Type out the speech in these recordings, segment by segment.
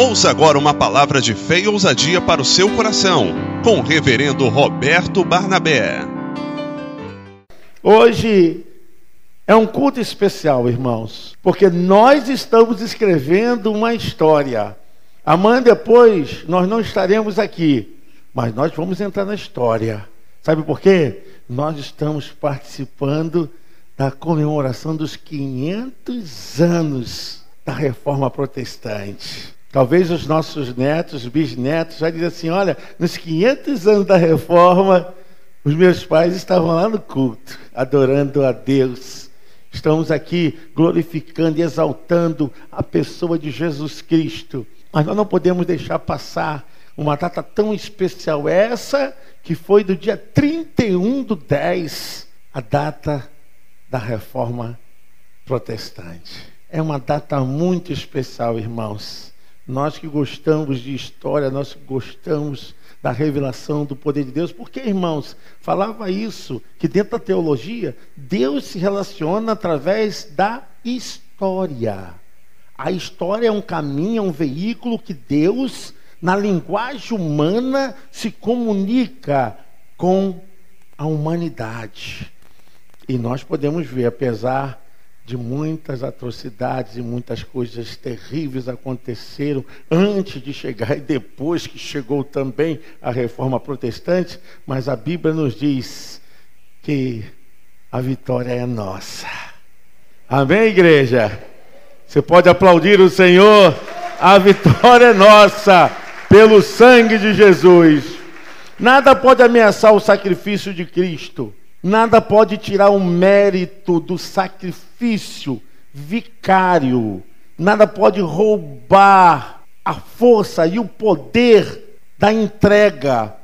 Ouça agora uma palavra de fé e ousadia para o seu coração, com o reverendo Roberto Barnabé. Hoje é um culto especial, irmãos, porque nós estamos escrevendo uma história. Amanhã depois nós não estaremos aqui, mas nós vamos entrar na história. Sabe por quê? Nós estamos participando da comemoração dos 500 anos da reforma protestante. Talvez os nossos netos, bisnetos, já dizem assim: olha, nos 500 anos da reforma, os meus pais estavam lá no culto, adorando a Deus. Estamos aqui glorificando e exaltando a pessoa de Jesus Cristo. Mas nós não podemos deixar passar uma data tão especial, essa que foi do dia 31 do 10, a data da reforma protestante. É uma data muito especial, irmãos. Nós que gostamos de história, nós que gostamos da revelação do poder de Deus, porque, irmãos, falava isso, que dentro da teologia, Deus se relaciona através da história. A história é um caminho, é um veículo que Deus, na linguagem humana, se comunica com a humanidade. E nós podemos ver, apesar de muitas atrocidades e muitas coisas terríveis aconteceram antes de chegar e depois que chegou também a reforma protestante, mas a Bíblia nos diz que a vitória é nossa. Amém, igreja? Você pode aplaudir o Senhor? A vitória é nossa pelo sangue de Jesus. Nada pode ameaçar o sacrifício de Cristo. Nada pode tirar o mérito do sacrifício vicário. Nada pode roubar a força e o poder da entrega.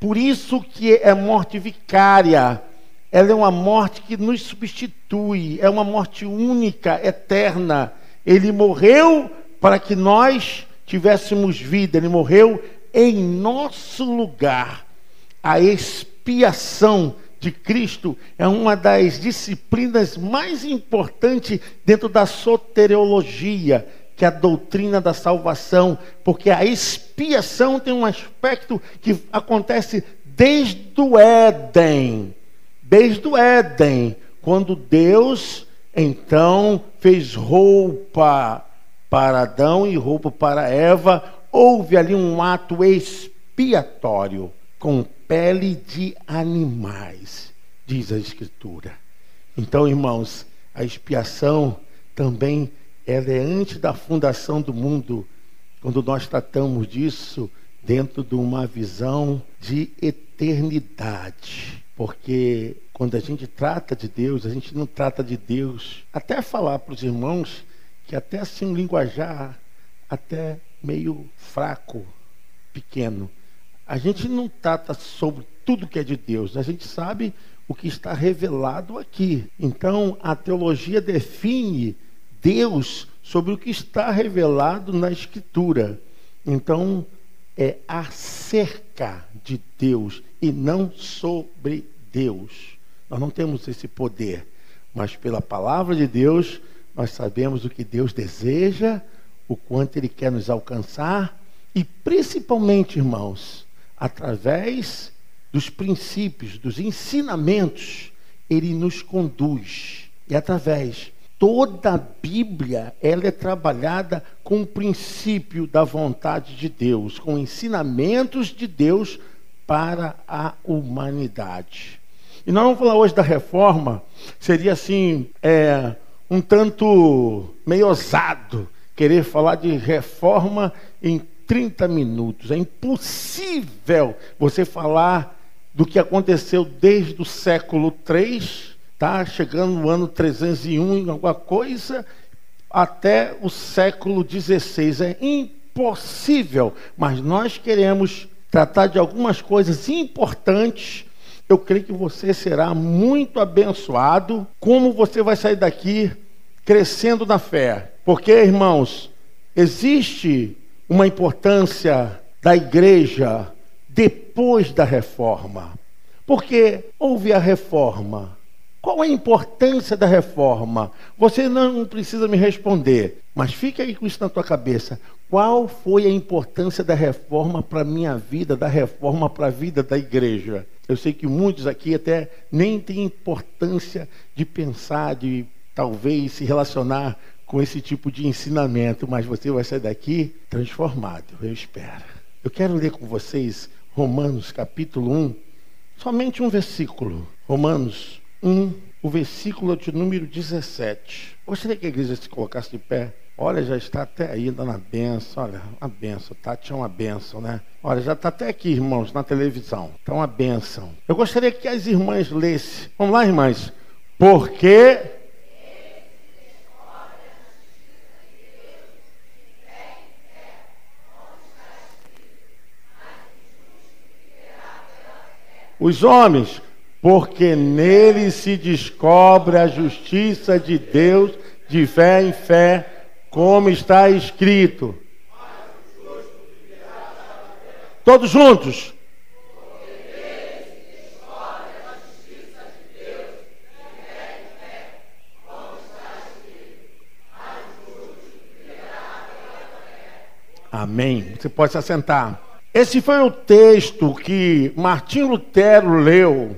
Por isso que é morte vicária. Ela é uma morte que nos substitui, é uma morte única, eterna. Ele morreu para que nós tivéssemos vida, ele morreu em nosso lugar. A expiação de Cristo é uma das disciplinas mais importantes dentro da soteriologia, que é a doutrina da salvação, porque a expiação tem um aspecto que acontece desde o Éden. Desde o Éden, quando Deus então fez roupa para Adão e roupa para Eva, houve ali um ato expiatório com pele de animais, diz a Escritura. Então, irmãos, a expiação também ela é antes da fundação do mundo, quando nós tratamos disso dentro de uma visão de eternidade. Porque quando a gente trata de Deus, a gente não trata de Deus. Até falar para os irmãos que até assim um linguajar até meio fraco, pequeno. A gente não trata sobre tudo que é de Deus, a gente sabe o que está revelado aqui. Então, a teologia define Deus sobre o que está revelado na Escritura. Então, é acerca de Deus e não sobre Deus. Nós não temos esse poder, mas pela palavra de Deus, nós sabemos o que Deus deseja, o quanto Ele quer nos alcançar e, principalmente, irmãos, através dos princípios, dos ensinamentos, ele nos conduz. E através toda a Bíblia, ela é trabalhada com o princípio da vontade de Deus, com ensinamentos de Deus para a humanidade. E nós vamos falar hoje da reforma, seria assim, é, um tanto meio ousado querer falar de reforma em 30 minutos. É impossível você falar do que aconteceu desde o século 3, tá? chegando no ano 301 em alguma coisa, até o século 16. É impossível, mas nós queremos tratar de algumas coisas importantes. Eu creio que você será muito abençoado. Como você vai sair daqui crescendo na fé? Porque, irmãos, existe uma importância da igreja depois da reforma. Porque houve a reforma, Qual a importância da reforma? Você não precisa me responder, mas fique aí com isso na tua cabeça. Qual foi a importância da reforma para a minha vida, da reforma para a vida da igreja? Eu sei que muitos aqui até nem têm importância de pensar, de talvez se relacionar com esse tipo de ensinamento, mas você vai sair daqui transformado, eu espero. Eu quero ler com vocês Romanos capítulo 1, somente um versículo. Romanos 1, o versículo de número 17. Gostaria que a igreja se colocasse de pé. Olha, já está até aí na benção. Olha, uma benção. Tati é uma benção, né? Olha, já está até aqui, irmãos, na televisão. Está uma benção. Eu gostaria que as irmãs lessem. Vamos lá, irmãs. Porque os homens, porque nele se descobre a justiça de Deus de fé em fé, como está escrito. Todos juntos. Amém. Você pode se assentar. Esse foi o texto que Martim Lutero leu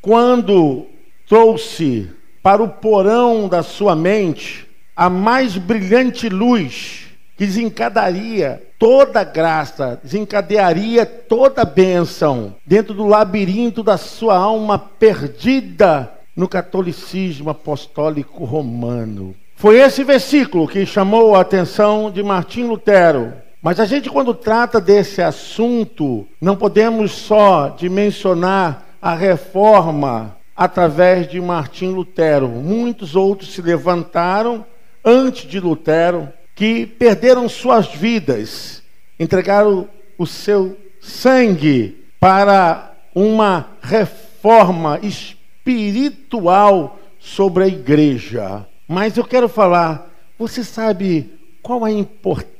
quando trouxe para o porão da sua mente a mais brilhante luz que desencadearia toda graça, desencadearia toda bênção dentro do labirinto da sua alma perdida no catolicismo apostólico romano. Foi esse versículo que chamou a atenção de Martim Lutero. Mas a gente, quando trata desse assunto, não podemos só dimensionar a reforma através de Martim Lutero. Muitos outros se levantaram antes de Lutero que perderam suas vidas, entregaram o seu sangue para uma reforma espiritual sobre a igreja. Mas eu quero falar, você sabe qual a importância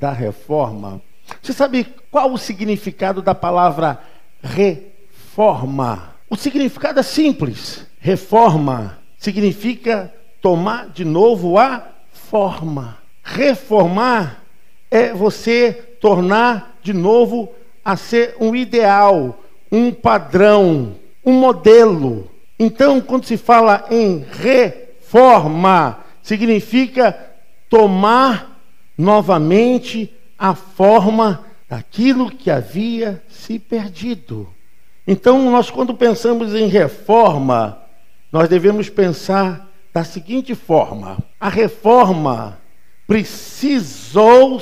da reforma? Você sabe qual o significado da palavra reforma. O significado é simples. Reforma significa tomar de novo a forma. Reformar é você tornar de novo a ser um ideal, um padrão, um modelo. Então, quando se fala em reforma, significa tomar novamente a forma daquilo que havia se perdido. Então, nós, quando pensamos em reforma, nós devemos pensar da seguinte forma: a reforma precisou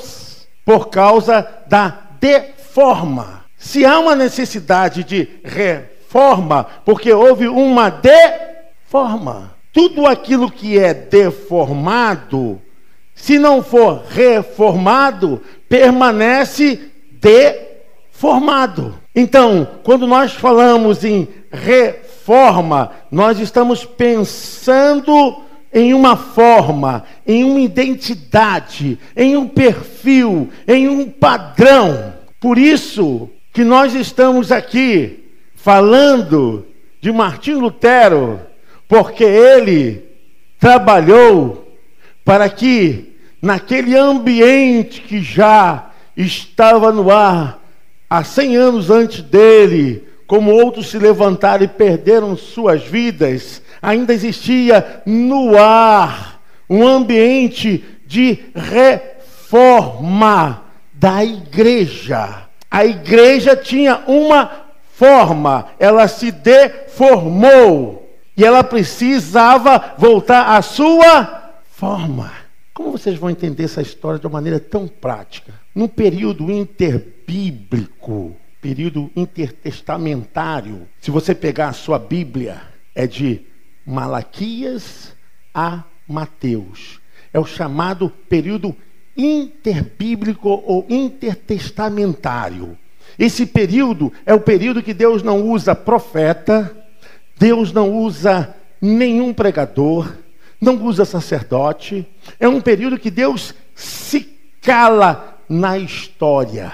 por causa da deforma. Se há uma necessidade de reforma, porque houve uma deforma. Tudo aquilo que é deformado, se não for reformado, permanece deformado. Então, quando nós falamos em reforma, nós estamos pensando em uma forma, em uma identidade, em um perfil, em um padrão. Por isso que nós estamos aqui falando de Martim Lutero, porque ele trabalhou para que naquele ambiente que já estava no ar, há 100 anos antes dele, como outros se levantaram e perderam suas vidas, ainda existia no ar um ambiente de reforma da igreja. A igreja tinha uma forma, ela se deformou e ela precisava voltar à sua forma. Como vocês vão entender essa história de uma maneira tão prática? Num período inter bíblico, período intertestamentário. Se você pegar a sua Bíblia, é de Malaquias a Mateus. É o chamado período interbíblico ou intertestamentário. Esse período é o período que Deus não usa profeta, Deus não usa nenhum pregador, não usa sacerdote. É um período que Deus se cala na história.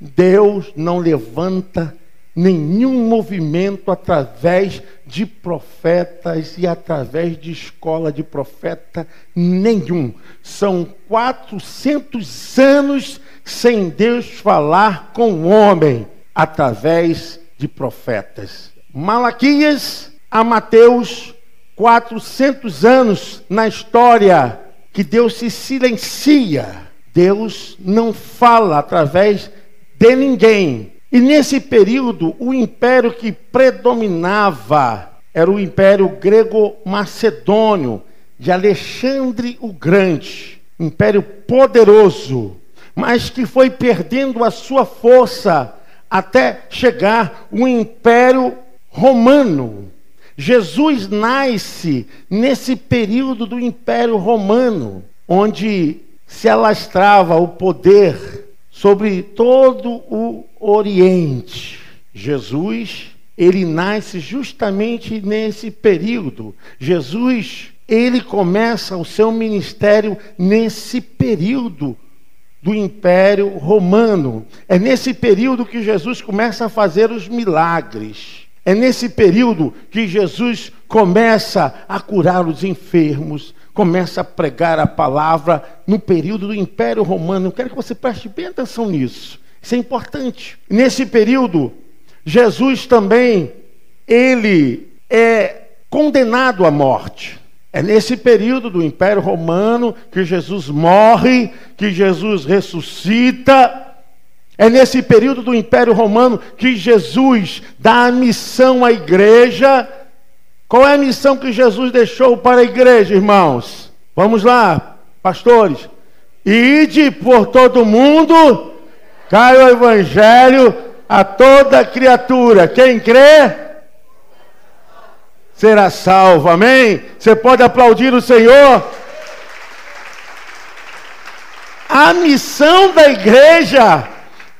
Deus não levanta nenhum movimento através de profetas e através de escola de profeta nenhum. São 400 anos sem Deus falar com o homem através de profetas. Malaquias a Mateus, 400 anos na história que Deus se silencia. Deus não fala através de ninguém. E nesse período, o império que predominava era o império grego-macedônio de Alexandre o Grande, império poderoso, mas que foi perdendo a sua força até chegar o império romano. Jesus nasce nesse período do império romano, onde se alastrava o poder sobre todo o Oriente. Jesus, ele nasce justamente nesse período. Jesus, ele começa o seu ministério nesse período do Império Romano. É nesse período que Jesus começa a fazer os milagres. É nesse período que Jesus começa a curar os enfermos, começa a pregar a palavra no período do Império Romano. Eu quero que você preste bem atenção nisso. Isso é importante. Nesse período, Jesus também ele é condenado à morte. É nesse período do Império Romano que Jesus morre, que Jesus ressuscita. É nesse período do Império Romano que Jesus dá a missão à igreja qual é a missão que Jesus deixou para a igreja, irmãos? Vamos lá, pastores. Ide por todo mundo, cai o evangelho a toda criatura. Quem crê será salvo. Amém? Você pode aplaudir o Senhor. A missão da igreja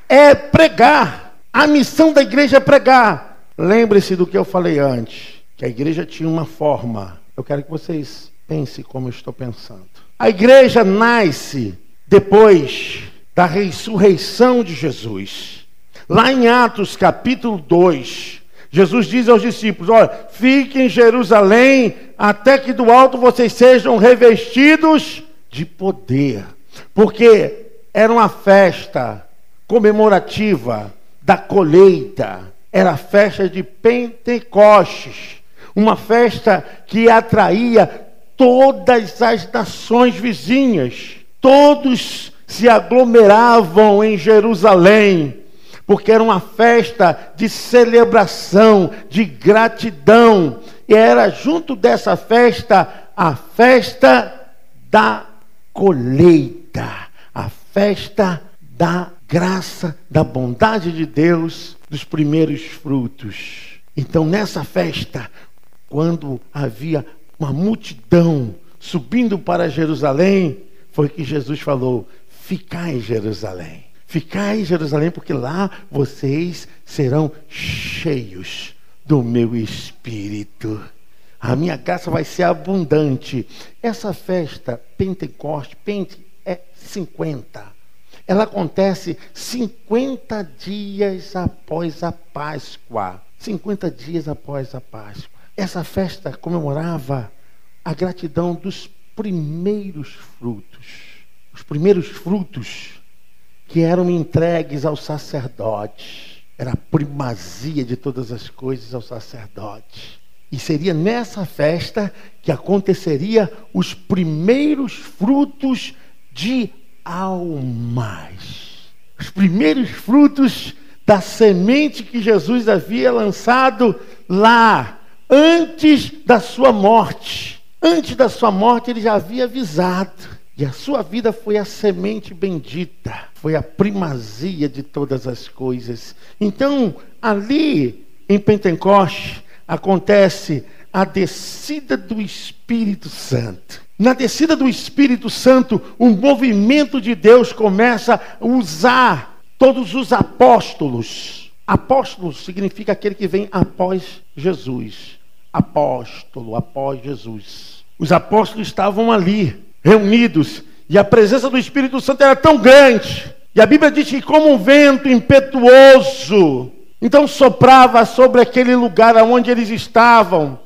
é pregar. A missão da igreja é pregar. Lembre-se do que eu falei antes que a igreja tinha uma forma. Eu quero que vocês pensem como eu estou pensando. A igreja nasce depois da ressurreição de Jesus. Lá em Atos capítulo 2, Jesus diz aos discípulos: Olha, fiquem em Jerusalém até que do alto vocês sejam revestidos de poder. Porque era uma festa comemorativa da colheita, era a festa de Pentecostes uma festa que atraía todas as nações vizinhas. Todos se aglomeravam em Jerusalém, porque era uma festa de celebração, de gratidão. E era junto dessa festa a festa da colheita, a festa da graça, da bondade de Deus, dos primeiros frutos. Então, nessa festa, quando havia uma multidão subindo para Jerusalém, foi que Jesus falou: Ficai em Jerusalém. Ficai em Jerusalém, porque lá vocês serão cheios do meu espírito. A minha graça vai ser abundante. Essa festa, Pentecoste, Pente é 50. Ela acontece 50 dias após a Páscoa. 50 dias após a Páscoa. Essa festa comemorava a gratidão dos primeiros frutos. Os primeiros frutos que eram entregues ao sacerdote. Era a primazia de todas as coisas ao sacerdote. E seria nessa festa que aconteceria os primeiros frutos de almas. Os primeiros frutos da semente que Jesus havia lançado lá antes da sua morte. Antes da sua morte, ele já havia avisado. E a sua vida foi a semente bendita, foi a primazia de todas as coisas. Então, ali em Pentecoste, acontece a descida do Espírito Santo. Na descida do Espírito Santo, um movimento de Deus começa a usar todos os apóstolos Apóstolo significa aquele que vem após Jesus. Apóstolo, após Jesus. Os apóstolos estavam ali, reunidos, e a presença do Espírito Santo era tão grande. E a Bíblia diz que, como um vento impetuoso, Então soprava sobre aquele lugar onde eles estavam,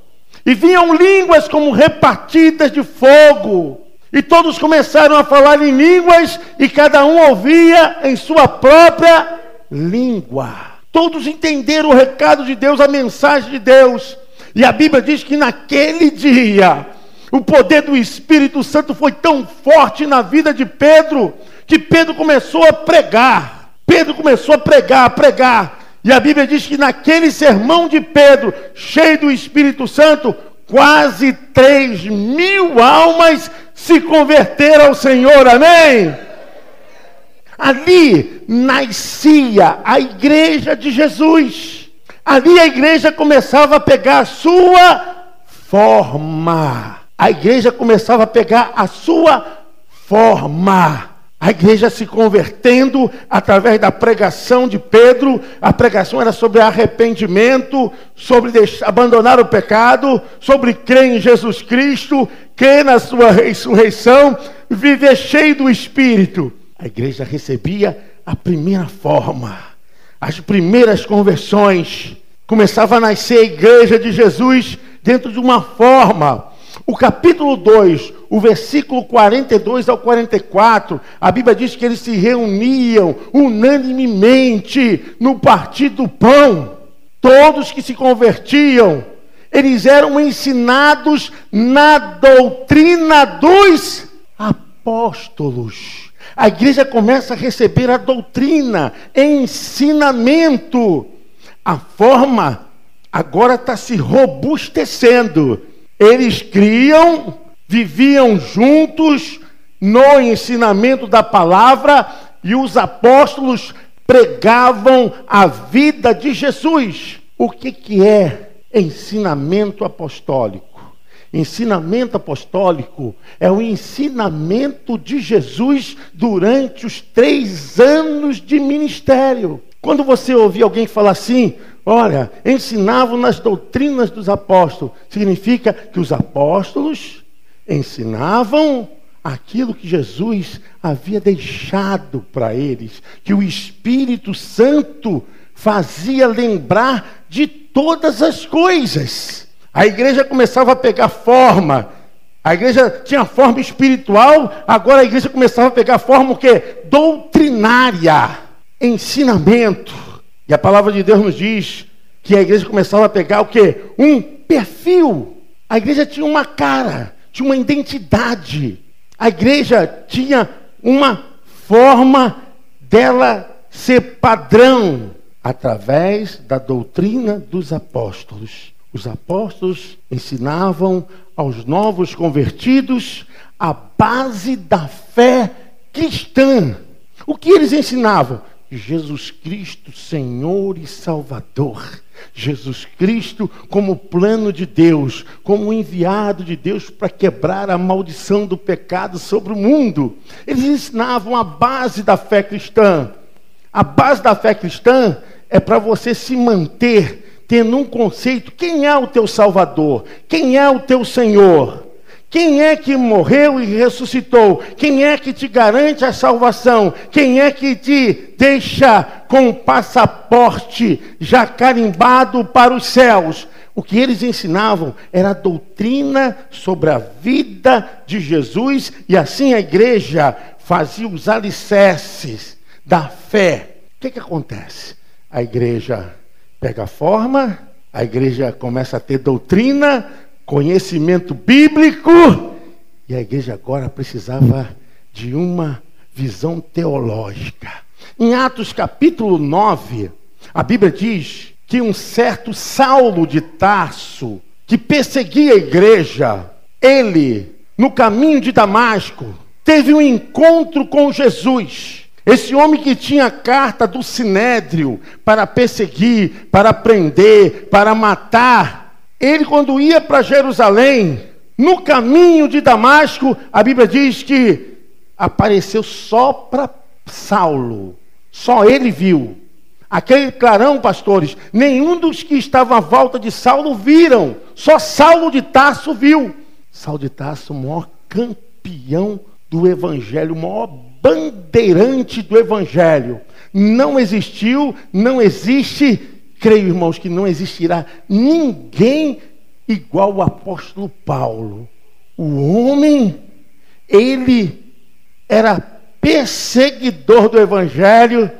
e vinham línguas como repartidas de fogo. E todos começaram a falar em línguas, e cada um ouvia em sua própria língua. Todos entenderam o recado de Deus, a mensagem de Deus. E a Bíblia diz que naquele dia, o poder do Espírito Santo foi tão forte na vida de Pedro, que Pedro começou a pregar. Pedro começou a pregar, a pregar. E a Bíblia diz que naquele sermão de Pedro, cheio do Espírito Santo, quase três mil almas se converteram ao Senhor, amém? Ali nascia a igreja de Jesus. Ali a igreja começava a pegar a sua forma. A igreja começava a pegar a sua forma. A igreja se convertendo através da pregação de Pedro. A pregação era sobre arrependimento, sobre abandonar o pecado, sobre crer em Jesus Cristo, crer na sua ressurreição, viver cheio do Espírito. A igreja recebia a primeira forma, as primeiras conversões. Começava a nascer a igreja de Jesus dentro de uma forma o capítulo 2, o versículo 42 ao 44, a Bíblia diz que eles se reuniam unanimemente no partir do pão. Todos que se convertiam, eles eram ensinados na doutrina dos apóstolos. A igreja começa a receber a doutrina, ensinamento. A forma agora está se robustecendo eles criam, viviam juntos no ensinamento da palavra e os apóstolos pregavam a vida de Jesus. O que, que é ensinamento apostólico? Ensinamento apostólico é o ensinamento de Jesus durante os três anos de ministério. Quando você ouvir alguém falar assim, Olha, ensinavam nas doutrinas dos apóstolos. Significa que os apóstolos ensinavam aquilo que Jesus havia deixado para eles, que o Espírito Santo fazia lembrar de todas as coisas. A igreja começava a pegar forma. A igreja tinha forma espiritual, agora a igreja começava a pegar forma o quê? Doutrinária, ensinamento. E a palavra de Deus nos diz que a igreja começava a pegar o quê? Um perfil. A igreja tinha uma cara, tinha uma identidade. A igreja tinha uma forma dela ser padrão através da doutrina dos apóstolos. Os apóstolos ensinavam aos novos convertidos a base da fé cristã. O que eles ensinavam? Jesus Cristo, Senhor e Salvador. Jesus Cristo como plano de Deus, como enviado de Deus para quebrar a maldição do pecado sobre o mundo. Eles ensinavam a base da fé cristã. A base da fé cristã é para você se manter tendo um conceito: quem é o teu Salvador? Quem é o teu Senhor? Quem é que morreu e ressuscitou? Quem é que te garante a salvação? Quem é que te deixa com o passaporte já carimbado para os céus? O que eles ensinavam era a doutrina sobre a vida de Jesus e assim a igreja fazia os alicerces da fé. O que, que acontece? A igreja pega forma, a igreja começa a ter doutrina, conhecimento bíblico, e a igreja agora precisava de uma visão teológica. Em Atos capítulo 9, a Bíblia diz que um certo Saulo de Tarso, que perseguia a igreja, ele, no caminho de Damasco, teve um encontro com Jesus. Esse homem que tinha carta do sinédrio para perseguir, para prender, para matar, ele, quando ia para Jerusalém, no caminho de Damasco, a Bíblia diz que apareceu só para Saulo. Só ele viu. Aquele clarão, pastores, nenhum dos que estavam à volta de Saulo viram. Só Saulo de Tarso viu. Saulo de Tarso, o maior campeão do evangelho, o maior bandeirante do evangelho. Não existiu, não existe creio, irmãos, que não existirá ninguém igual o apóstolo Paulo. O homem, ele era perseguidor do evangelho,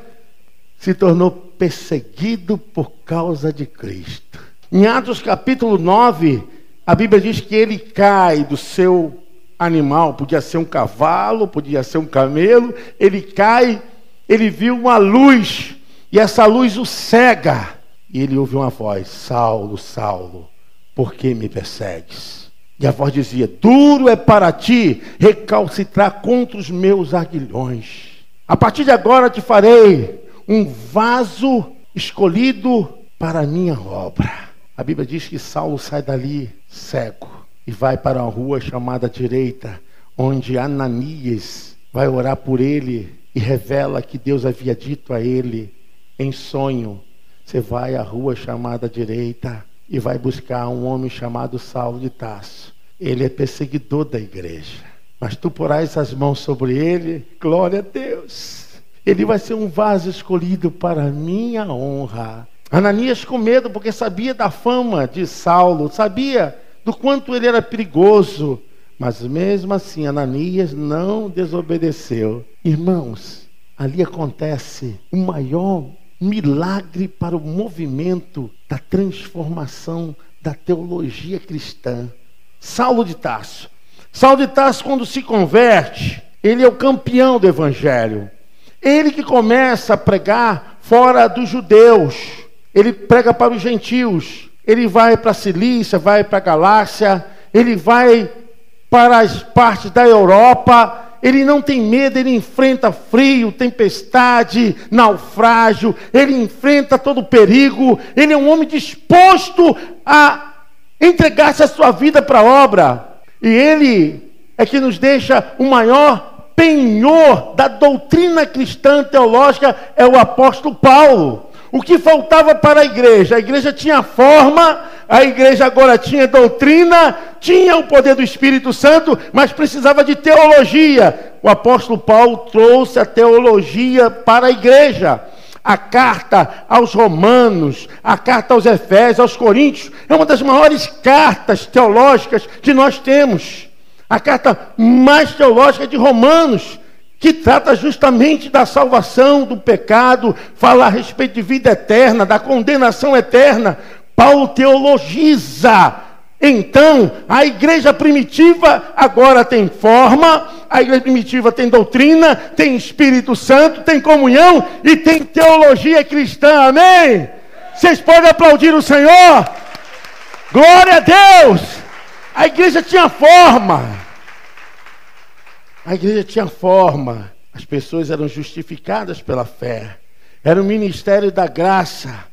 se tornou perseguido por causa de Cristo. Em Atos capítulo 9, a Bíblia diz que ele cai do seu animal, podia ser um cavalo, podia ser um camelo, ele cai, ele viu uma luz, e essa luz o cega. E ele ouviu uma voz: Saulo, Saulo, por que me persegues? E a voz dizia: Duro é para ti recalcitrar contra os meus aguilhões. A partir de agora te farei um vaso escolhido para a minha obra. A Bíblia diz que Saulo sai dali cego e vai para uma rua chamada direita, onde Ananias vai orar por ele e revela que Deus havia dito a ele em sonho: Você vai à rua chamada direita e vai buscar um homem chamado Saulo de Tarso. Ele é perseguidor da igreja. Mas tu porás as mãos sobre ele, glória a Deus. Ele vai ser um vaso escolhido para minha honra. Ananias com medo, porque sabia da fama de Saulo, sabia do quanto ele era perigoso. Mas mesmo assim, Ananias não desobedeceu. Irmãos, ali acontece o maior milagre para o movimento da transformação da teologia cristã. Saulo de Tarso. Saulo de Tarso, quando se converte, ele é o campeão do evangelho. Ele que começa a pregar fora dos judeus. Ele prega para os gentios ele vai para a Cilícia, vai para a Galácia, ele vai para as partes da Europa, ele não tem medo, ele enfrenta frio, tempestade, naufrágio, ele enfrenta todo perigo, ele é um homem disposto a entregar-se a sua vida para a obra. E ele é que nos deixa o maior penhor da doutrina cristã teológica, é o apóstolo Paulo. O que faltava para a igreja? A igreja tinha forma, a igreja agora tinha doutrina, tinha o poder do Espírito Santo, mas precisava de teologia. O apóstolo Paulo trouxe a teologia para a igreja. A carta aos Romanos, a carta aos Efésios, aos Coríntios, é uma das maiores cartas teológicas que nós temos. A carta mais teológica de Romanos que trata justamente da salvação do pecado, fala a respeito de vida eterna, da condenação eterna. Paulo teologiza. Então, a igreja primitiva agora tem forma, a igreja primitiva tem doutrina, tem Espírito Santo, tem comunhão e tem teologia cristã. Amém? Vocês podem aplaudir o Senhor? Glória a Deus! A igreja tinha forma. A igreja tinha forma, as pessoas eram justificadas pela fé. Era o ministério da graça.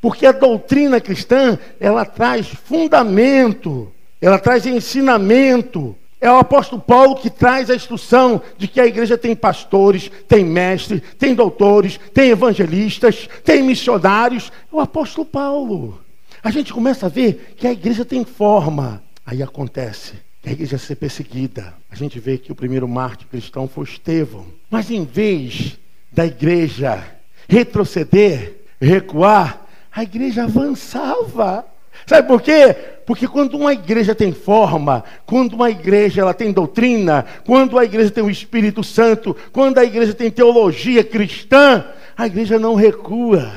Porque a doutrina cristã, ela traz fundamento, ela traz ensinamento. É o apóstolo Paulo que traz a instrução de que a igreja tem pastores, tem mestres, tem doutores, tem evangelistas, tem missionários. É o apóstolo Paulo. A gente começa a ver que a igreja tem forma. Aí acontece a igreja ser perseguida. A gente vê que o primeiro mártir cristão foi Estevão. Mas em vez da igreja retroceder, recuar, a igreja avançava. Sabe por quê? Porque quando uma igreja tem forma, quando uma igreja ela tem doutrina, quando a igreja tem o Espírito Santo, quando a igreja tem teologia cristã, a igreja não recua,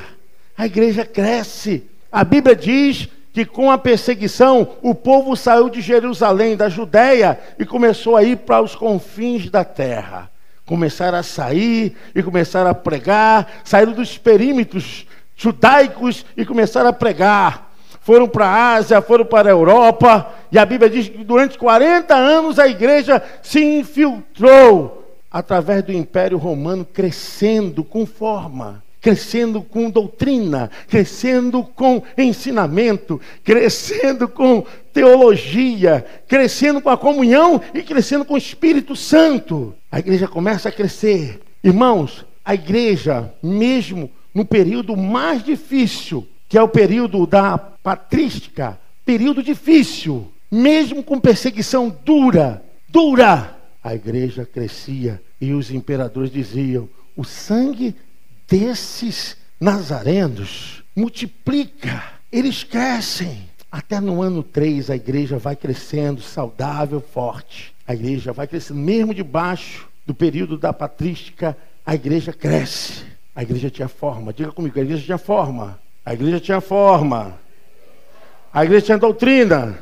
a igreja cresce. A Bíblia diz que com a perseguição o povo saiu de Jerusalém, da Judéia, e começou a ir para os confins da terra. Começaram a sair e começaram a pregar, saíram dos perímetros judaicos e começaram a pregar. Foram para a Ásia, foram para a Europa, e a Bíblia diz que durante 40 anos a igreja se infiltrou através do Império Romano, crescendo com forma crescendo com doutrina, crescendo com ensinamento, crescendo com teologia, crescendo com a comunhão e crescendo com o Espírito Santo. A igreja começa a crescer. Irmãos, a igreja, mesmo no período mais difícil, que é o período da patrística, período difícil, mesmo com perseguição dura, dura, a igreja crescia e os imperadores diziam: o sangue desses nazarenos multiplica, eles crescem. Até no ano 3 a igreja vai crescendo, saudável, forte. A igreja vai crescendo, mesmo debaixo do período da patrística, a igreja cresce. A igreja tinha forma. Diga comigo, a igreja tinha forma. A igreja tinha forma. A igreja tinha doutrina.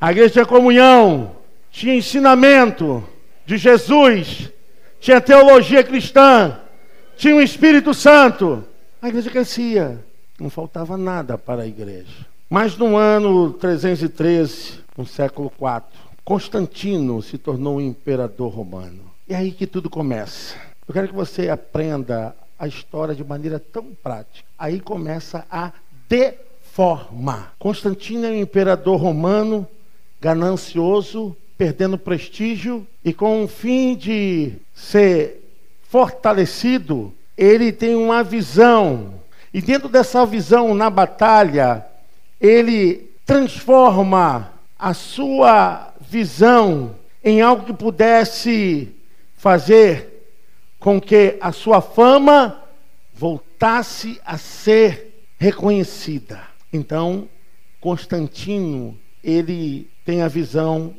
A igreja tinha comunhão. Tinha ensinamento de Jesus. Tinha teologia cristã. Tinha o Espírito Santo. A igreja crescia. Não faltava nada para a igreja. Mas no ano 313, no século IV, Constantino se tornou um imperador romano. E é aí que tudo começa. Eu quero que você aprenda a história de maneira tão prática. Aí começa a deformar. Constantino é um imperador romano, ganancioso, perdendo prestígio e com o fim de ser fortalecido, ele tem uma visão. E dentro dessa visão na batalha, ele transforma a sua visão em algo que pudesse fazer com que a sua fama voltasse a ser reconhecida. Então, Constantino, ele tem a visão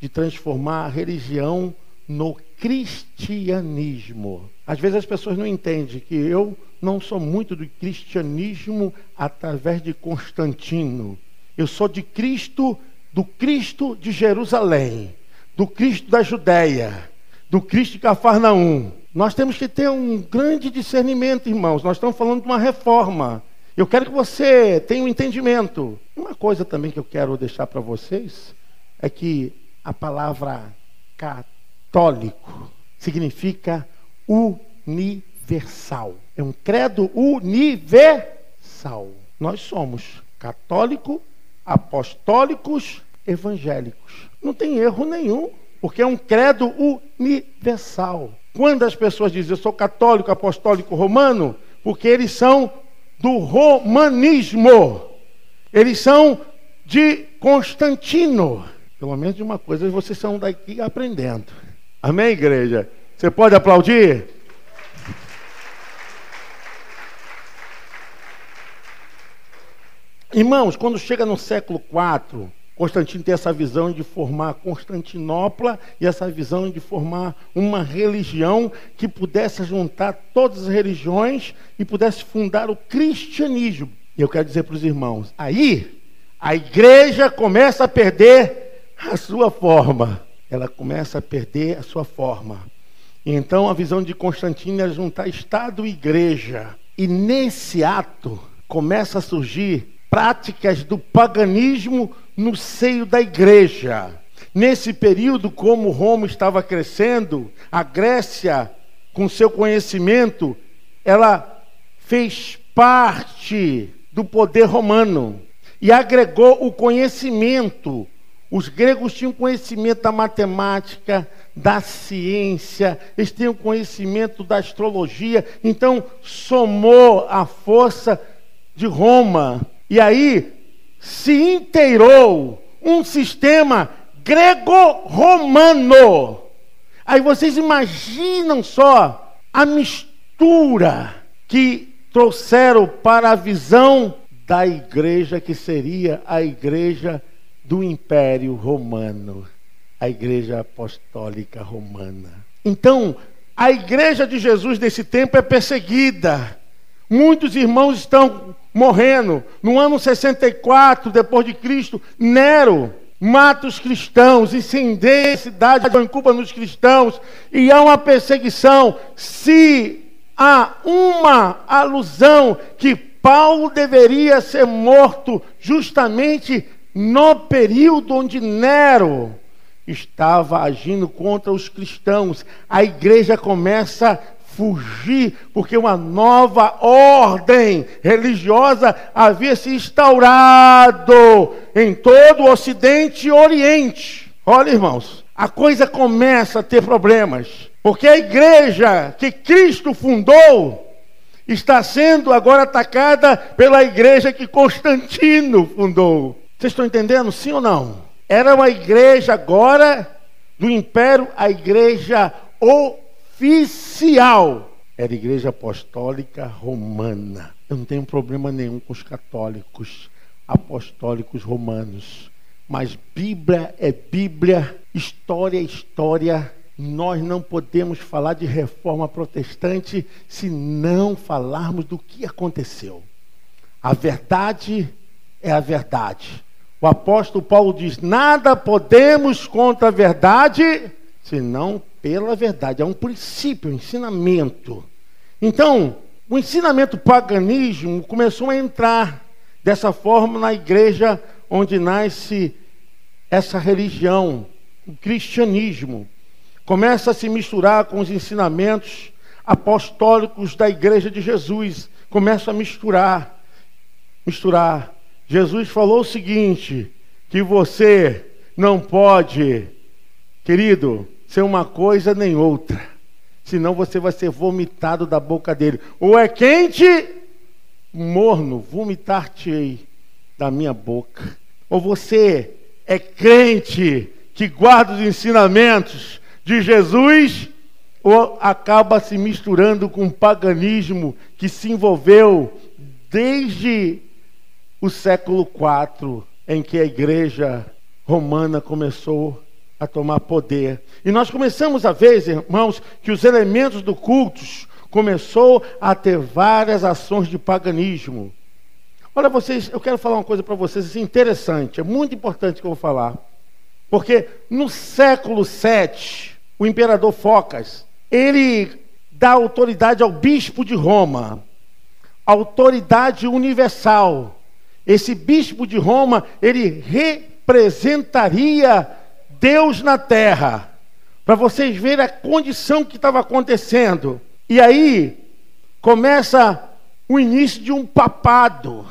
de transformar a religião no cristianismo. Às vezes as pessoas não entendem que eu não sou muito do cristianismo através de Constantino. Eu sou de Cristo, do Cristo de Jerusalém, do Cristo da Judéia, do Cristo de Cafarnaum. Nós temos que ter um grande discernimento, irmãos. Nós estamos falando de uma reforma. Eu quero que você tenha um entendimento. Uma coisa também que eu quero deixar para vocês é que a palavra católico significa universal. É um credo universal. Nós somos católico, apostólicos, evangélicos. Não tem erro nenhum, porque é um credo universal. Quando as pessoas dizem eu sou católico, apostólico, romano, porque eles são do romanismo. Eles são de Constantino. Pelo menos de uma coisa vocês são daqui aprendendo. Amém, igreja? Você pode aplaudir? Irmãos, quando chega no século IV, Constantino tem essa visão de formar Constantinopla e essa visão de formar uma religião que pudesse juntar todas as religiões e pudesse fundar o cristianismo. E eu quero dizer para os irmãos: aí a igreja começa a perder a sua forma. Ela começa a perder a sua forma. Então a visão de Constantino é juntar Estado e igreja. E nesse ato começa a surgir práticas do paganismo no seio da igreja. Nesse período, como Roma estava crescendo, a Grécia, com seu conhecimento, ela fez parte do poder romano e agregou o conhecimento. Os gregos tinham conhecimento da matemática, da ciência, eles tinham conhecimento da astrologia, então somou a força de Roma. E aí se inteirou um sistema grego-romano. Aí vocês imaginam só a mistura que trouxeram para a visão da igreja que seria a igreja do Império Romano, a igreja apostólica romana. Então, a igreja de Jesus nesse tempo é perseguida. Muitos irmãos estão morrendo. No ano 64 depois de Cristo, Nero mata os cristãos, incendeia a cidade, põe culpa nos cristãos e há uma perseguição. Se há uma alusão que Paulo deveria ser morto justamente no período onde Nero estava agindo contra os cristãos. A igreja começa fugir, porque uma nova ordem religiosa havia se instaurado em todo o Ocidente e Oriente. Olha, irmãos, a coisa começa a ter problemas, porque a igreja que Cristo fundou está sendo agora atacada pela igreja que Constantino fundou. Vocês estão entendendo, sim ou não? Era uma igreja agora do império, a igreja o oficial era a Igreja Apostólica Romana. Eu não tenho problema nenhum com os católicos, apostólicos romanos. Mas Bíblia é Bíblia, história é história. Nós não podemos falar de reforma protestante se não falarmos do que aconteceu. A verdade é a verdade. O apóstolo Paulo diz: nada podemos contra a verdade, senão pela verdade. É um princípio, um ensinamento. Então, o ensinamento paganismo começou a entrar dessa forma na igreja onde nasce essa religião, o cristianismo. Começa a se misturar com os ensinamentos apostólicos da igreja de Jesus. Começa a misturar, misturar. Jesus falou o seguinte: que você não pode, querido, ser uma coisa nem outra, senão você vai ser vomitado da boca dele. Ou é quente, morno, vomitar-te-ei da minha boca. Ou você é crente que guarda os ensinamentos de Jesus, ou acaba se misturando com o paganismo que se envolveu desde o século IV, em que a igreja romana começou a tomar poder. E nós começamos a ver, irmãos, que os elementos do cultos começou a ter várias ações de paganismo. Olha vocês, eu quero falar uma coisa para vocês assim, interessante, é muito importante que eu vou falar. Porque no século VII, o imperador Focas, ele dá autoridade ao bispo de Roma, autoridade universal. Esse bispo de Roma, ele representaria Deus na terra. Para vocês verem a condição que estava acontecendo. E aí começa o início de um papado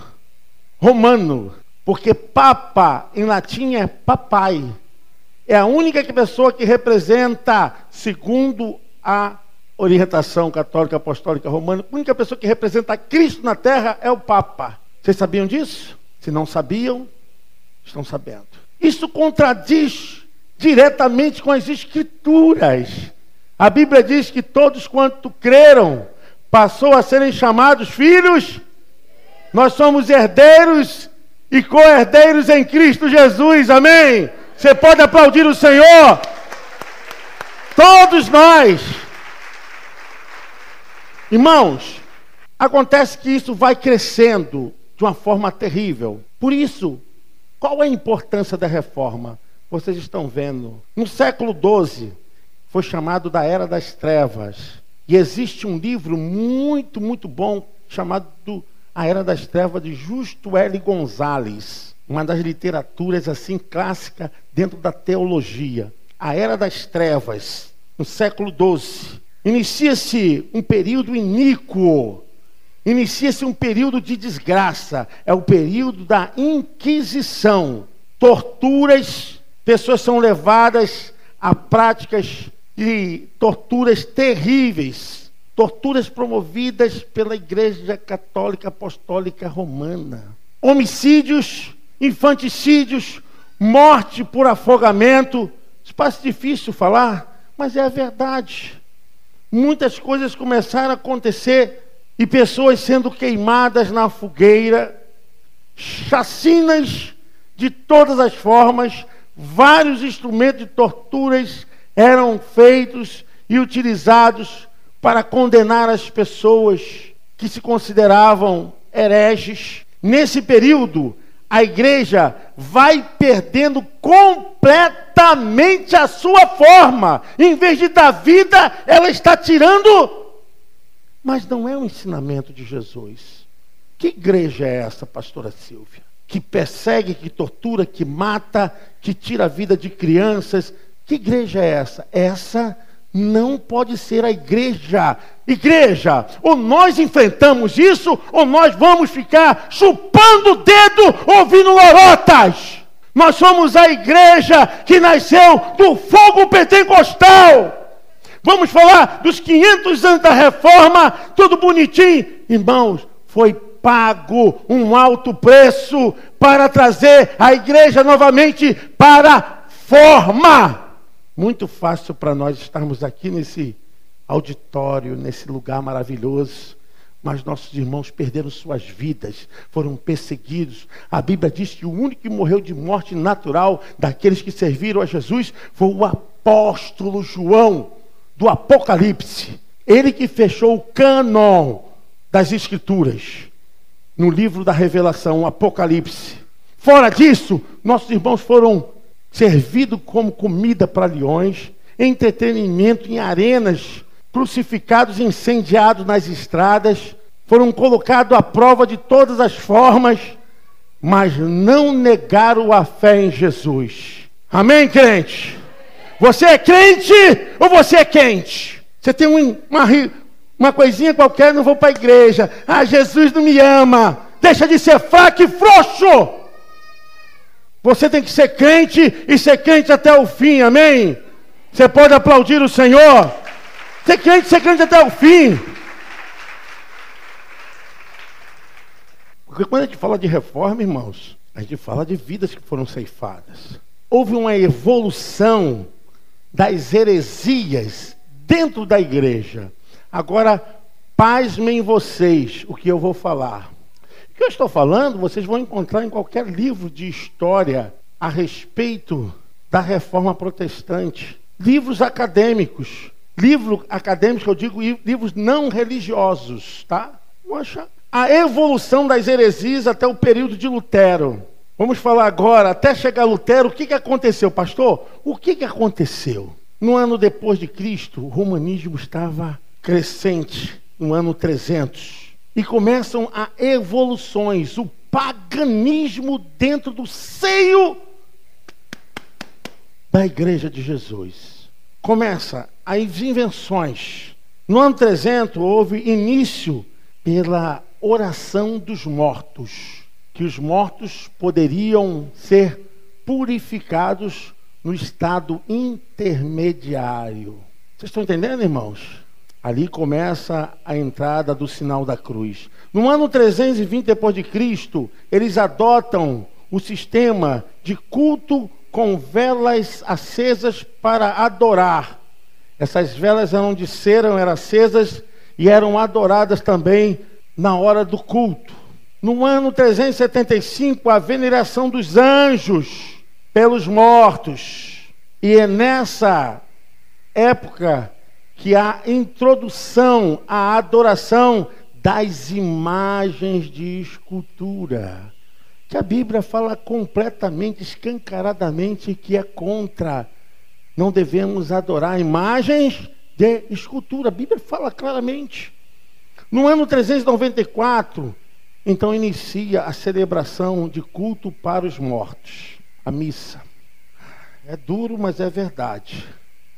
romano, porque papa em latim é papai. É a única pessoa que representa, segundo a orientação católica apostólica romana, a única pessoa que representa Cristo na terra é o papa. Vocês sabiam disso? Se não sabiam, estão sabendo. Isso contradiz diretamente com as escrituras. A Bíblia diz que todos quanto creram passou a serem chamados filhos. Nós somos herdeiros e co-herdeiros em Cristo Jesus. Amém. Você pode aplaudir o Senhor? Todos nós. Irmãos, acontece que isso vai crescendo de uma forma terrível. Por isso, qual é a importância da reforma? Vocês estão vendo. No século XII, foi chamado da Era das Trevas. E existe um livro muito, muito bom chamado A Era das Trevas, de Justo L. Gonzalez. Uma das literaturas assim clássica dentro da teologia. A Era das Trevas, no século XII. Inicia-se um período iníquo Inicia-se um período de desgraça, é o período da Inquisição. Torturas, pessoas são levadas a práticas de torturas terríveis, torturas promovidas pela Igreja Católica Apostólica Romana. Homicídios, infanticídios, morte por afogamento. Parece difícil falar, mas é a verdade. Muitas coisas começaram a acontecer e pessoas sendo queimadas na fogueira, chacinas de todas as formas, vários instrumentos de torturas eram feitos e utilizados para condenar as pessoas que se consideravam hereges. Nesse período, a igreja vai perdendo completamente a sua forma. Em vez de dar vida, ela está tirando mas não é o ensinamento de Jesus. Que igreja é essa, pastora Silvia? Que persegue, que tortura, que mata, que tira a vida de crianças. Que igreja é essa? Essa não pode ser a igreja. Igreja, ou nós enfrentamos isso, ou nós vamos ficar chupando o dedo, ouvindo lorotas. Nós somos a igreja que nasceu do fogo pentecostal. Vamos falar dos 500 anos da reforma, tudo bonitinho. Irmãos, foi pago um alto preço para trazer a igreja novamente para forma. Muito fácil para nós estarmos aqui nesse auditório, nesse lugar maravilhoso, mas nossos irmãos perderam suas vidas, foram perseguidos. A Bíblia diz que o único que morreu de morte natural daqueles que serviram a Jesus foi o apóstolo João, do Apocalipse. Ele que fechou o cânon das Escrituras, no livro da Revelação, Apocalipse. Fora disso, nossos irmãos foram servidos como comida para leões, entretenimento em arenas crucificados incendiados nas estradas, foram colocados à prova de todas as formas, mas não negaram a fé em Jesus. Amém, crente? Você é crente ou você é quente? Você tem uma, uma coisinha qualquer, não vou para a igreja. Ah, Jesus não me ama. Deixa de ser fraco e frouxo. Você tem que ser crente e ser crente até o fim, amém? Você pode aplaudir o Senhor. Ser crente, ser crente até o fim. Porque quando a gente fala de reforma, irmãos, a gente fala de vidas que foram ceifadas. Houve uma evolução das heresias dentro da igreja. Agora, pasmem vocês o que eu vou falar. O que eu estou falando, vocês vão encontrar em qualquer livro de história a respeito da reforma protestante. Livros acadêmicos. Livro acadêmico, eu digo livros não religiosos, tá? A evolução das heresias até o período de Lutero. Vamos falar agora, até chegar Lutero, o que, que aconteceu, pastor? O que, que aconteceu? No ano depois de Cristo, o romanismo estava crescente, no ano 300. E começam a evoluções, o paganismo dentro do seio da igreja de Jesus começa as invenções. No ano 300 houve início pela oração dos mortos, que os mortos poderiam ser purificados no estado intermediário. Vocês estão entendendo, irmãos? Ali começa a entrada do sinal da cruz. No ano 320 depois de Cristo, eles adotam o sistema de culto com velas acesas para adorar. Essas velas eram de cera, eram acesas e eram adoradas também na hora do culto. No ano 375, a veneração dos anjos pelos mortos. E é nessa época que a introdução à adoração das imagens de escultura que a Bíblia fala completamente, escancaradamente, que é contra. Não devemos adorar imagens de escultura. A Bíblia fala claramente. No ano 394, então inicia a celebração de culto para os mortos, a missa. É duro, mas é verdade.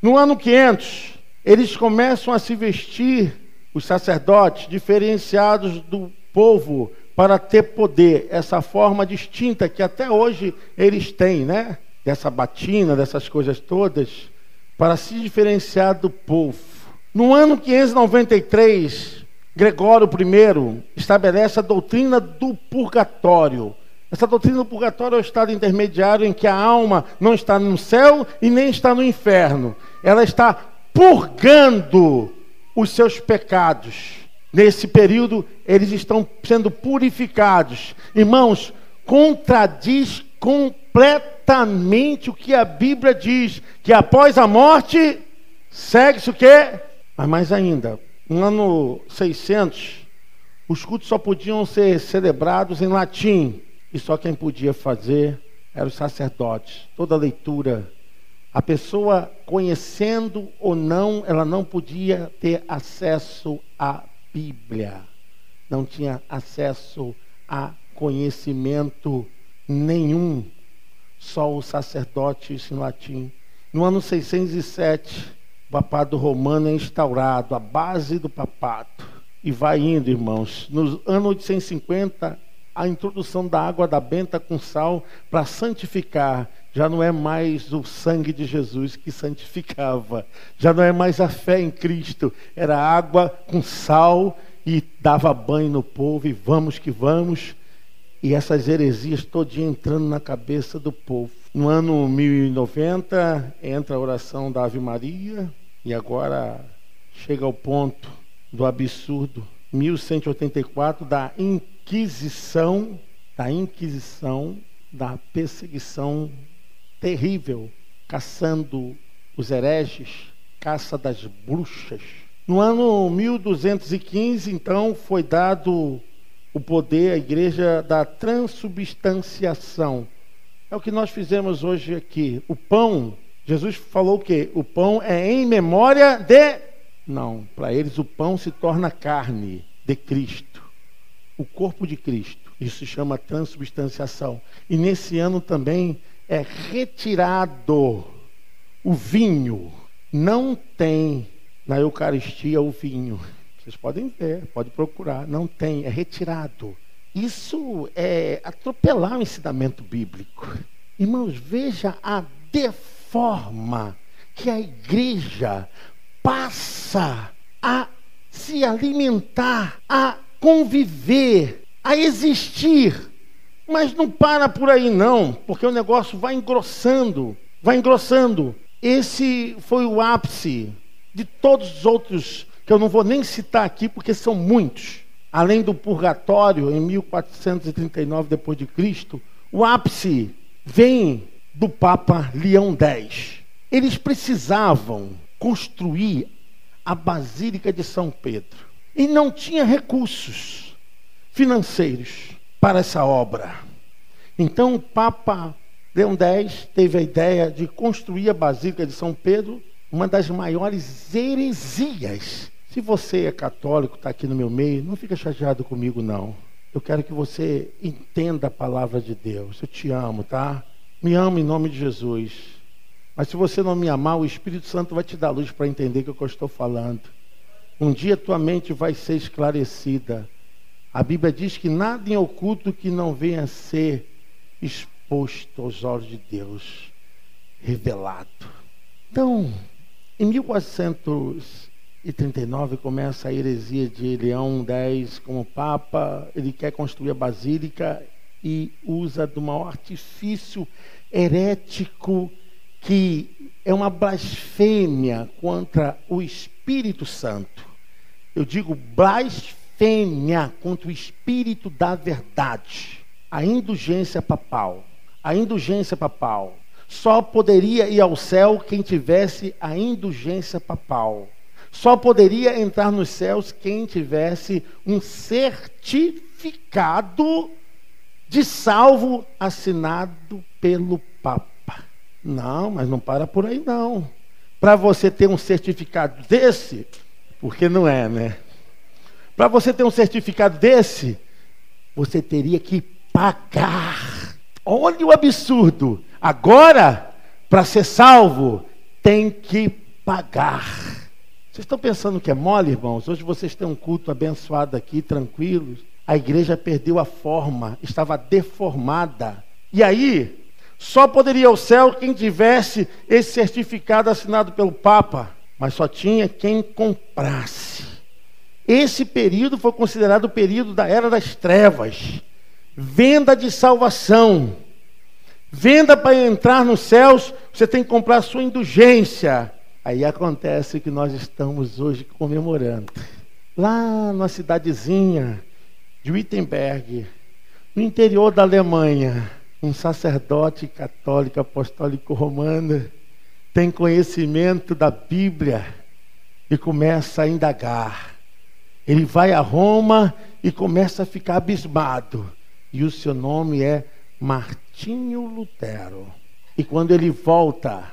No ano 500, eles começam a se vestir, os sacerdotes, diferenciados do povo, para ter poder, essa forma distinta que até hoje eles têm, né? Dessa batina, dessas coisas todas, para se diferenciar do povo. No ano 593, Gregório I estabelece a doutrina do purgatório. Essa doutrina do purgatório é o estado intermediário em que a alma não está no céu e nem está no inferno. Ela está purgando os seus pecados. Nesse período, eles estão sendo purificados. Irmãos, contradiz completamente o que a Bíblia diz: que após a morte, segue-se o quê? Mas mais ainda, no ano 600, os cultos só podiam ser celebrados em latim. E só quem podia fazer eram os sacerdotes. Toda leitura. A pessoa, conhecendo ou não, ela não podia ter acesso a Bíblia, não tinha acesso a conhecimento nenhum, só os sacerdotes em latim. No ano 607, o papado romano é instaurado, a base do papado. E vai indo, irmãos. No ano 850, a introdução da água da benta com sal para santificar. Já não é mais o sangue de Jesus que santificava. Já não é mais a fé em Cristo. Era água com sal e dava banho no povo e vamos que vamos. E essas heresias todinha entrando na cabeça do povo. No ano 1090 entra a oração da Ave Maria e agora chega ao ponto do absurdo 1184 da Inquisição, da Inquisição, da perseguição terrível, caçando os hereges, caça das bruxas. No ano 1215, então, foi dado o poder à igreja da transubstanciação. É o que nós fizemos hoje aqui. O pão, Jesus falou o quê? O pão é em memória de. Não, para eles o pão se torna carne de Cristo, o corpo de Cristo. Isso se chama transubstanciação. E nesse ano também é retirado o vinho. Não tem na Eucaristia o vinho. Vocês podem ver, pode procurar. Não tem, é retirado. Isso é atropelar o ensinamento bíblico. Irmãos, veja a deforma que a igreja passa a se alimentar, a conviver, a existir. Mas não para por aí não, porque o negócio vai engrossando, vai engrossando. Esse foi o ápice de todos os outros que eu não vou nem citar aqui porque são muitos. Além do purgatório em 1439 depois de Cristo, o ápice vem do Papa Leão X. Eles precisavam construir a Basílica de São Pedro e não tinha recursos financeiros para essa obra. Então o Papa Leão X teve a ideia de construir a Basílica de São Pedro, uma das maiores heresias se você é católico, está aqui no meu meio, não fica chateado comigo, não. Eu quero que você entenda a palavra de Deus. Eu te amo, tá? Me amo em nome de Jesus. Mas se você não me amar, o Espírito Santo vai te dar luz para entender o que eu estou falando. Um dia tua mente vai ser esclarecida. A Bíblia diz que nada em oculto que não venha a ser exposto aos olhos de Deus, revelado. Então, em 1400 e 39 começa a heresia de Leão X como Papa. Ele quer construir a basílica e usa do maior artifício herético que é uma blasfêmia contra o Espírito Santo. Eu digo blasfêmia contra o Espírito da verdade. A indulgência papal. A indulgência papal. Só poderia ir ao céu quem tivesse a indulgência papal. Só poderia entrar nos céus quem tivesse um certificado de salvo assinado pelo Papa. Não, mas não para por aí não. Para você ter um certificado desse, porque não é, né? Para você ter um certificado desse, você teria que pagar. Olha o absurdo. Agora, para ser salvo, tem que pagar. Vocês estão pensando que é mole, irmãos? Hoje vocês têm um culto abençoado aqui, tranquilos. A igreja perdeu a forma, estava deformada. E aí, só poderia ao céu quem tivesse esse certificado assinado pelo Papa, mas só tinha quem comprasse. Esse período foi considerado o período da era das trevas. Venda de salvação. Venda para entrar nos céus, você tem que comprar sua indulgência. Aí acontece o que nós estamos hoje comemorando. Lá na cidadezinha de Wittenberg, no interior da Alemanha, um sacerdote católico apostólico romano tem conhecimento da Bíblia e começa a indagar. Ele vai a Roma e começa a ficar abismado. E o seu nome é Martinho Lutero. E quando ele volta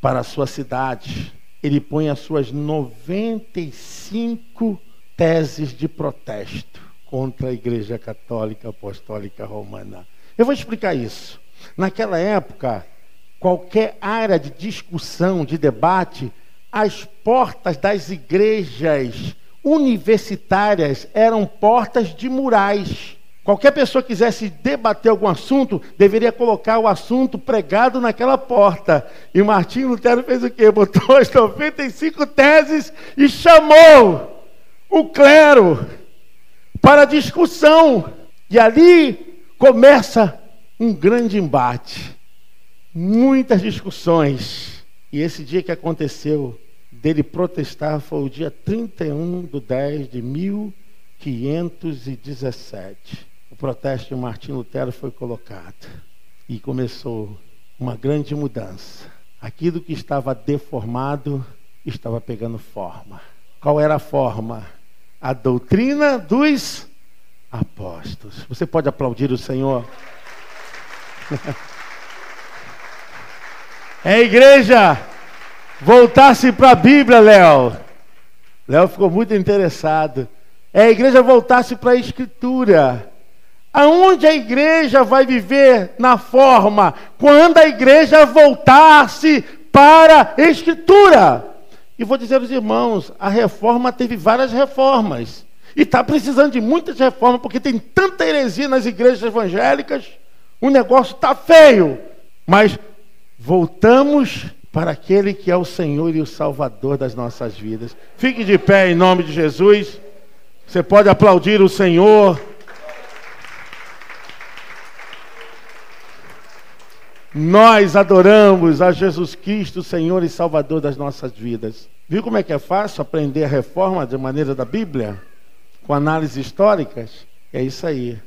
para a sua cidade, ele põe as suas 95 teses de protesto contra a Igreja Católica Apostólica Romana. Eu vou explicar isso. Naquela época, qualquer área de discussão, de debate, as portas das igrejas universitárias eram portas de murais. Qualquer pessoa que quisesse debater algum assunto, deveria colocar o assunto pregado naquela porta. E Martinho Lutero fez o quê? Botou as 95 teses e chamou o clero para discussão. E ali começa um grande embate. Muitas discussões. E esse dia que aconteceu dele protestar foi o dia 31 de 10 de 1000 517, o protesto de Martim Lutero foi colocado e começou uma grande mudança. Aquilo que estava deformado estava pegando forma. Qual era a forma? A doutrina dos apóstolos. Você pode aplaudir o Senhor? É igreja, voltasse para a Bíblia, Léo. Léo ficou muito interessado. É a igreja voltasse para a Escritura. Aonde a igreja vai viver na forma? Quando a igreja voltar-se para a Escritura. E vou dizer aos irmãos: a reforma teve várias reformas. E está precisando de muitas reformas, porque tem tanta heresia nas igrejas evangélicas. O negócio está feio. Mas voltamos para aquele que é o Senhor e o Salvador das nossas vidas. Fique de pé em nome de Jesus. Você pode aplaudir o Senhor. Nós adoramos a Jesus Cristo, Senhor e Salvador das nossas vidas. Viu como é que é fácil aprender a reforma de maneira da Bíblia? Com análises históricas? É isso aí.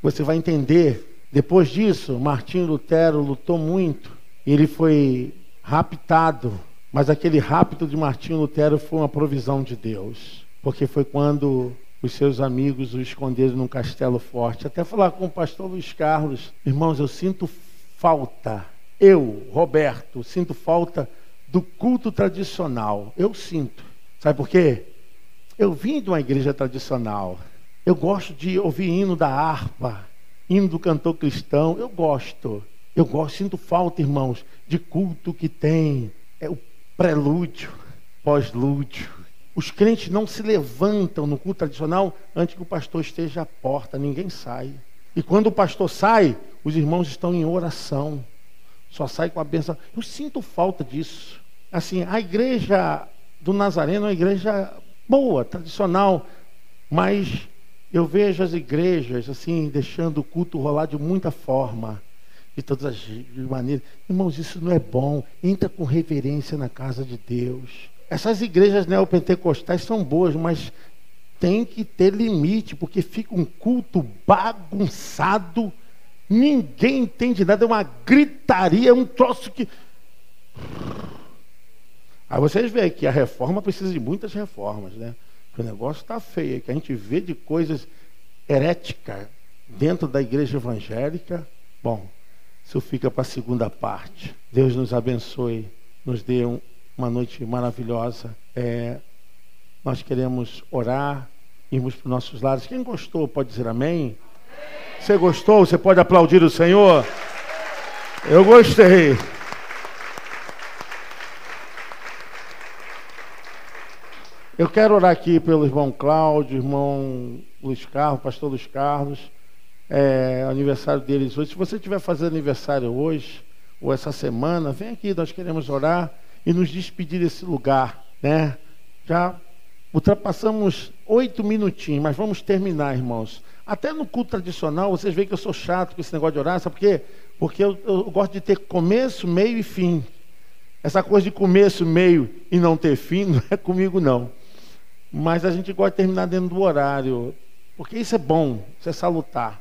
Você vai entender. Depois disso, Martim Lutero lutou muito. Ele foi raptado. Mas aquele rapto de Martim Lutero foi uma provisão de Deus. Porque foi quando os seus amigos o esconderam num castelo forte. Até falar com o pastor Luiz Carlos. Irmãos, eu sinto falta, eu, Roberto, sinto falta do culto tradicional. Eu sinto. Sabe por quê? Eu vim de uma igreja tradicional. Eu gosto de ouvir hino da harpa, hino do cantor cristão. Eu gosto. Eu gosto, sinto falta, irmãos, de culto que tem é o prelúdio, pós-lúdio. Os crentes não se levantam no culto tradicional antes que o pastor esteja à porta, ninguém sai. E quando o pastor sai, os irmãos estão em oração. Só sai com a benção. Eu sinto falta disso. Assim, a igreja do Nazareno é uma igreja boa, tradicional, mas eu vejo as igrejas assim deixando o culto rolar de muita forma, de todas as maneiras. Irmãos, isso não é bom. Entra com reverência na casa de Deus. Essas igrejas neopentecostais são boas, mas tem que ter limite, porque fica um culto bagunçado, ninguém entende nada, é uma gritaria, é um troço que. Aí vocês veem que a reforma precisa de muitas reformas, né? o negócio está feio, que a gente vê de coisas heréticas dentro da igreja evangélica. Bom, isso fica para a segunda parte. Deus nos abençoe, nos dê um, uma noite maravilhosa. É, nós queremos orar, irmos para os nossos lares. Quem gostou pode dizer amém? Você gostou? Você pode aplaudir o Senhor? Eu gostei. Eu quero orar aqui pelo irmão Cláudio, irmão Luiz Carlos, pastor Luiz Carlos. É aniversário deles hoje. Se você estiver fazendo aniversário hoje, ou essa semana, vem aqui, nós queremos orar e nos despedir desse lugar, né? Já ultrapassamos oito minutinhos, mas vamos terminar, irmãos. Até no culto tradicional, vocês veem que eu sou chato com esse negócio de orar, sabe por quê? Porque eu, eu gosto de ter começo, meio e fim. Essa coisa de começo, meio e não ter fim não é comigo, não. Mas a gente gosta de terminar dentro do horário, porque isso é bom, isso é salutar,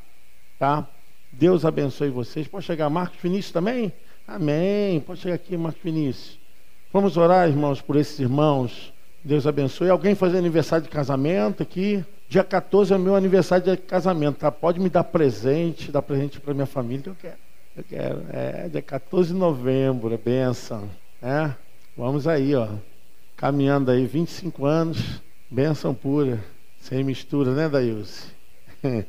tá? Deus abençoe vocês. Pode chegar Marcos Vinícius também? Amém. Pode chegar aqui, Marcos Vinícius. Vamos orar, irmãos, por esses irmãos. Deus abençoe. Alguém fazer aniversário de casamento aqui? Dia 14 é o meu aniversário de casamento, tá? Pode me dar presente, dar presente para minha família que eu quero. Eu quero. É, dia 14 de novembro, é benção. É? Vamos aí, ó. Caminhando aí, 25 anos, benção pura, sem mistura, né, Dailce?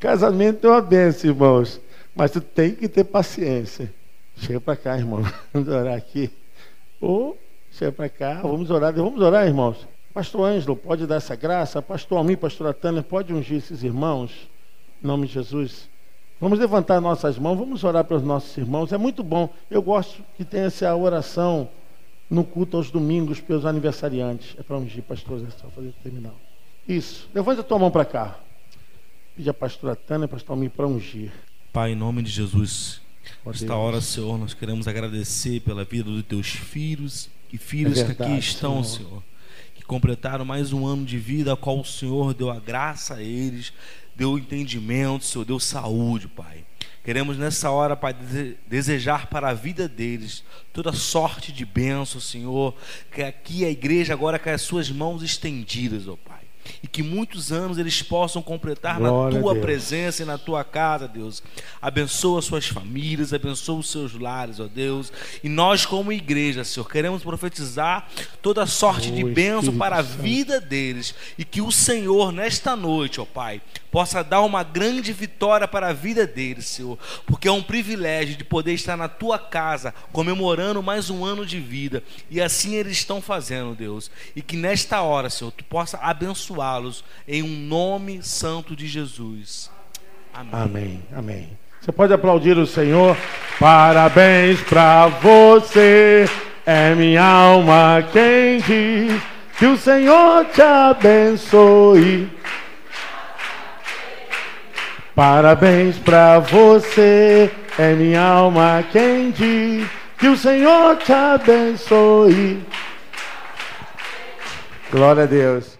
Casamento é uma benção, irmãos. Mas tu tem que ter paciência. Chega para cá, irmão. Vamos orar aqui. Ou chega para cá, vamos orar. Vamos orar, irmãos. Pastor Ângelo, pode dar essa graça? Pastor Almir, pastora Tânia, pode ungir esses irmãos? Em nome de Jesus. Vamos levantar nossas mãos, vamos orar para os nossos irmãos. É muito bom. Eu gosto que tenha essa oração no culto aos domingos pelos aniversariantes. É para ungir, pastor, é só fazer o terminal. Isso. Levanta a tua mão para cá. Pede a pastora Tânia, pastor Almir, para ungir. Pai, em nome de Jesus, Nesta hora, Senhor, nós queremos agradecer pela vida dos teus filhos e filhas é verdade, que aqui estão, Senhor. Senhor completaram mais um ano de vida, a qual o Senhor deu a graça a eles, deu entendimento, Senhor, deu saúde, Pai. Queremos nessa hora, Pai, desejar para a vida deles toda sorte de bênção, Senhor. Que aqui a igreja agora com as suas mãos estendidas, ó Pai e que muitos anos eles possam completar Glória na tua presença e na tua casa, Deus. Abençoa suas famílias, abençoa os seus lares, ó Deus. E nós, como igreja, Senhor, queremos profetizar toda sorte oh, de bênção para a vida deles e que o Senhor, nesta noite, ó Pai, possa dar uma grande vitória para a vida deles, Senhor, porque é um privilégio de poder estar na tua casa comemorando mais um ano de vida e assim eles estão fazendo, Deus. E que nesta hora, Senhor, tu possa abençoá-los em um nome santo de Jesus. Amém. Amém. Amém. Você pode aplaudir o Senhor. Parabéns para você. É minha alma diz que o Senhor te abençoe. Parabéns para você, é minha alma diz que o Senhor te abençoe. Glória a Deus.